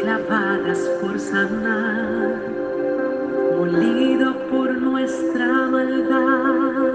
clavadas por sanar, molido por nuestra maldad,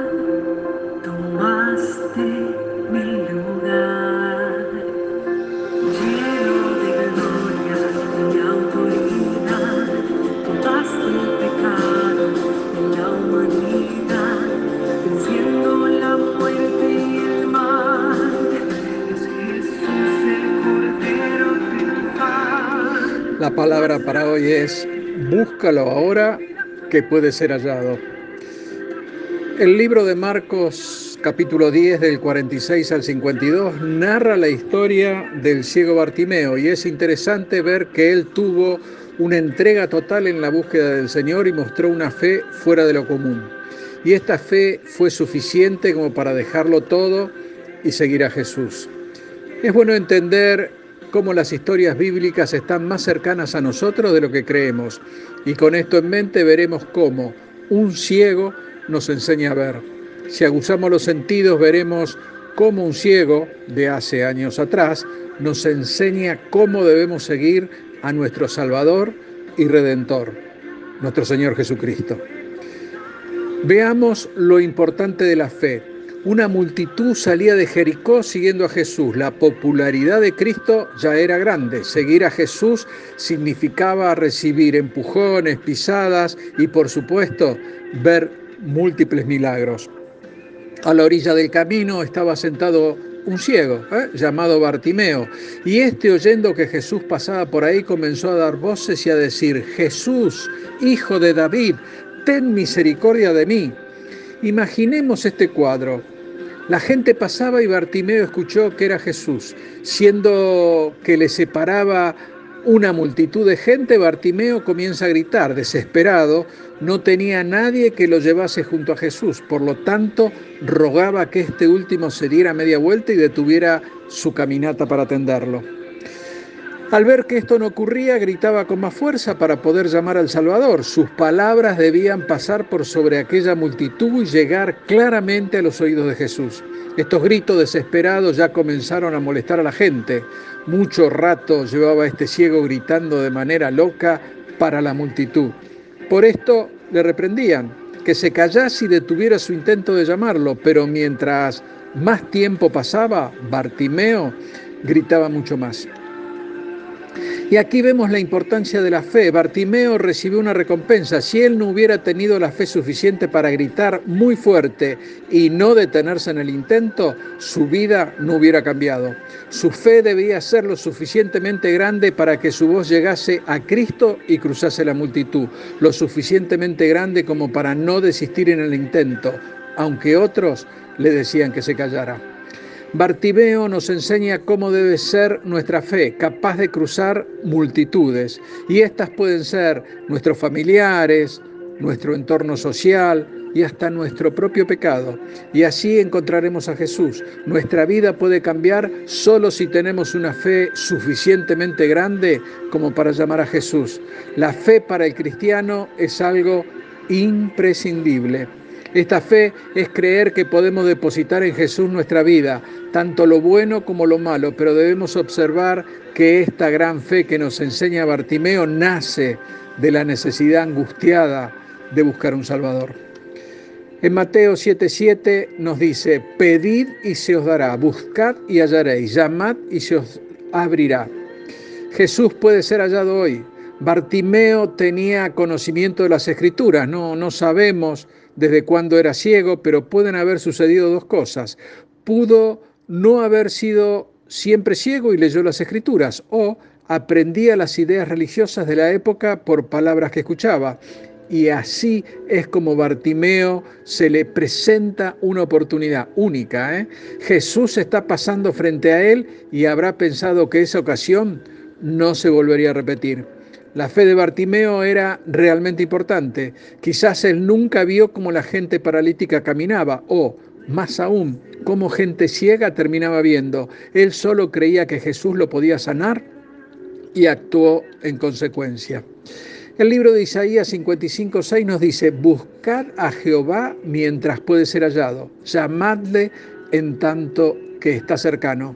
La palabra para hoy es búscalo ahora que puede ser hallado. El libro de Marcos capítulo 10 del 46 al 52 narra la historia del ciego Bartimeo y es interesante ver que él tuvo una entrega total en la búsqueda del Señor y mostró una fe fuera de lo común. Y esta fe fue suficiente como para dejarlo todo y seguir a Jesús. Es bueno entender cómo las historias bíblicas están más cercanas a nosotros de lo que creemos. Y con esto en mente veremos cómo un ciego nos enseña a ver. Si aguzamos los sentidos veremos cómo un ciego de hace años atrás nos enseña cómo debemos seguir a nuestro Salvador y Redentor, nuestro Señor Jesucristo. Veamos lo importante de la fe. Una multitud salía de Jericó siguiendo a Jesús. La popularidad de Cristo ya era grande. Seguir a Jesús significaba recibir empujones, pisadas y por supuesto ver múltiples milagros. A la orilla del camino estaba sentado un ciego ¿eh? llamado Bartimeo y este oyendo que Jesús pasaba por ahí comenzó a dar voces y a decir, Jesús, hijo de David, ten misericordia de mí. Imaginemos este cuadro. La gente pasaba y Bartimeo escuchó que era Jesús. Siendo que le separaba una multitud de gente, Bartimeo comienza a gritar, desesperado, no tenía nadie que lo llevase junto a Jesús, por lo tanto rogaba que este último se diera media vuelta y detuviera su caminata para atenderlo. Al ver que esto no ocurría, gritaba con más fuerza para poder llamar al Salvador. Sus palabras debían pasar por sobre aquella multitud y llegar claramente a los oídos de Jesús. Estos gritos desesperados ya comenzaron a molestar a la gente. Mucho rato llevaba este ciego gritando de manera loca para la multitud. Por esto le reprendían, que se callase y detuviera su intento de llamarlo, pero mientras más tiempo pasaba, Bartimeo gritaba mucho más. Y aquí vemos la importancia de la fe. Bartimeo recibió una recompensa. Si él no hubiera tenido la fe suficiente para gritar muy fuerte y no detenerse en el intento, su vida no hubiera cambiado. Su fe debía ser lo suficientemente grande para que su voz llegase a Cristo y cruzase la multitud. Lo suficientemente grande como para no desistir en el intento, aunque otros le decían que se callara. Bartimeo nos enseña cómo debe ser nuestra fe, capaz de cruzar multitudes. Y estas pueden ser nuestros familiares, nuestro entorno social y hasta nuestro propio pecado. Y así encontraremos a Jesús. Nuestra vida puede cambiar solo si tenemos una fe suficientemente grande como para llamar a Jesús. La fe para el cristiano es algo imprescindible. Esta fe es creer que podemos depositar en Jesús nuestra vida, tanto lo bueno como lo malo, pero debemos observar que esta gran fe que nos enseña Bartimeo nace de la necesidad angustiada de buscar un Salvador. En Mateo 7:7 nos dice, pedid y se os dará, buscad y hallaréis, llamad y se os abrirá. Jesús puede ser hallado hoy. Bartimeo tenía conocimiento de las escrituras, no, sabemos desde cuándo era ciego, pero pueden haber sucedido dos cosas. Pudo no haber sido siempre ciego y leyó las escrituras, o aprendía las ideas religiosas de la época por palabras que escuchaba. Y así es como Bartimeo se le presenta una oportunidad única. ¿eh? Jesús está pasando frente a él y habrá pensado que esa ocasión no se volvería a repetir. La fe de Bartimeo era realmente importante. Quizás él nunca vio cómo la gente paralítica caminaba o, más aún, cómo gente ciega terminaba viendo. Él solo creía que Jesús lo podía sanar y actuó en consecuencia. El libro de Isaías 55:6 nos dice, buscad a Jehová mientras puede ser hallado, llamadle en tanto que está cercano.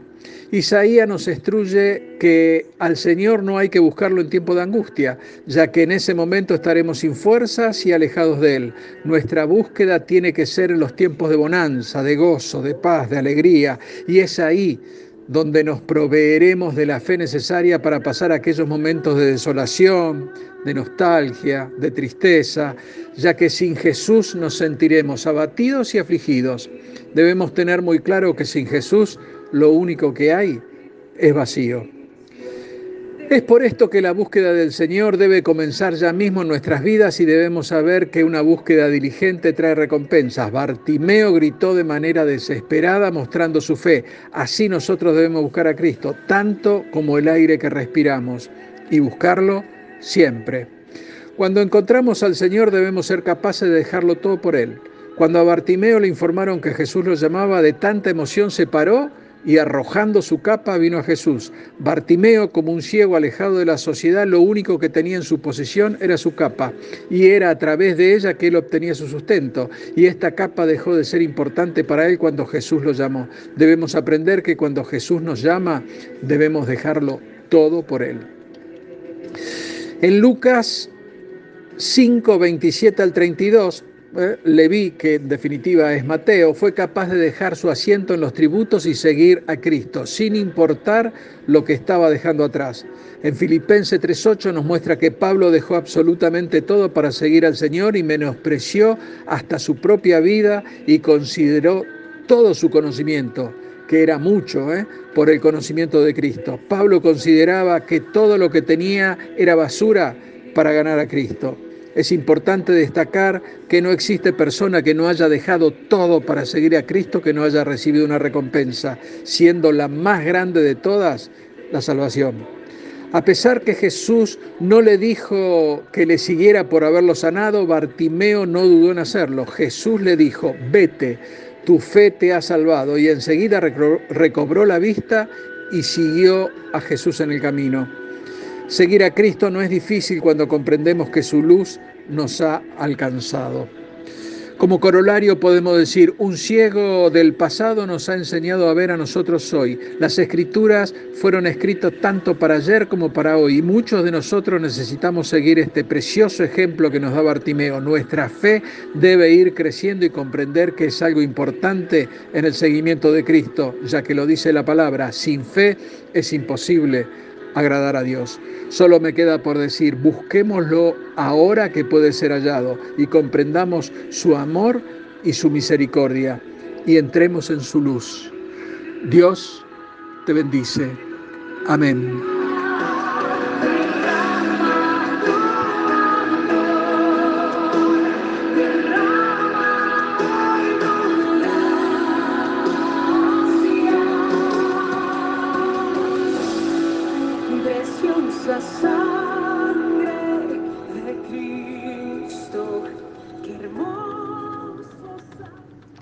Isaías nos instruye que al Señor no hay que buscarlo en tiempo de angustia, ya que en ese momento estaremos sin fuerzas y alejados de Él. Nuestra búsqueda tiene que ser en los tiempos de bonanza, de gozo, de paz, de alegría, y es ahí donde nos proveeremos de la fe necesaria para pasar aquellos momentos de desolación, de nostalgia, de tristeza, ya que sin Jesús nos sentiremos abatidos y afligidos. Debemos tener muy claro que sin Jesús lo único que hay es vacío. Es por esto que la búsqueda del Señor debe comenzar ya mismo en nuestras vidas y debemos saber que una búsqueda diligente trae recompensas. Bartimeo gritó de manera desesperada mostrando su fe. Así nosotros debemos buscar a Cristo, tanto como el aire que respiramos, y buscarlo siempre. Cuando encontramos al Señor debemos ser capaces de dejarlo todo por Él. Cuando a Bartimeo le informaron que Jesús lo llamaba, de tanta emoción se paró y arrojando su capa vino a Jesús. Bartimeo, como un ciego alejado de la sociedad, lo único que tenía en su posesión era su capa, y era a través de ella que él obtenía su sustento. Y esta capa dejó de ser importante para él cuando Jesús lo llamó. Debemos aprender que cuando Jesús nos llama, debemos dejarlo todo por él. En Lucas 5, 27 al 32, eh, Leví, que en definitiva es Mateo, fue capaz de dejar su asiento en los tributos y seguir a Cristo, sin importar lo que estaba dejando atrás. En Filipenses 3.8 nos muestra que Pablo dejó absolutamente todo para seguir al Señor y menospreció hasta su propia vida y consideró todo su conocimiento, que era mucho, ¿eh? por el conocimiento de Cristo. Pablo consideraba que todo lo que tenía era basura para ganar a Cristo. Es importante destacar que no existe persona que no haya dejado todo para seguir a Cristo que no haya recibido una recompensa, siendo la más grande de todas la salvación. A pesar que Jesús no le dijo que le siguiera por haberlo sanado, Bartimeo no dudó en hacerlo. Jesús le dijo, vete, tu fe te ha salvado. Y enseguida recobró la vista y siguió a Jesús en el camino. Seguir a Cristo no es difícil cuando comprendemos que su luz nos ha alcanzado. Como corolario podemos decir, un ciego del pasado nos ha enseñado a ver a nosotros hoy. Las escrituras fueron escritas tanto para ayer como para hoy y muchos de nosotros necesitamos seguir este precioso ejemplo que nos da Bartimeo. Nuestra fe debe ir creciendo y comprender que es algo importante en el seguimiento de Cristo, ya que lo dice la palabra, sin fe es imposible agradar a Dios. Solo me queda por decir, busquémoslo ahora que puede ser hallado y comprendamos su amor y su misericordia y entremos en su luz. Dios te bendice. Amén.